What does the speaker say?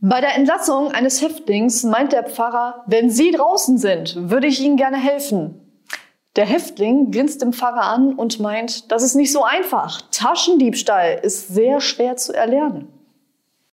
Bei der Entlassung eines Häftlings meint der Pfarrer, wenn Sie draußen sind, würde ich Ihnen gerne helfen. Der Häftling grinst dem Pfarrer an und meint, das ist nicht so einfach. Taschendiebstahl ist sehr schwer zu erlernen.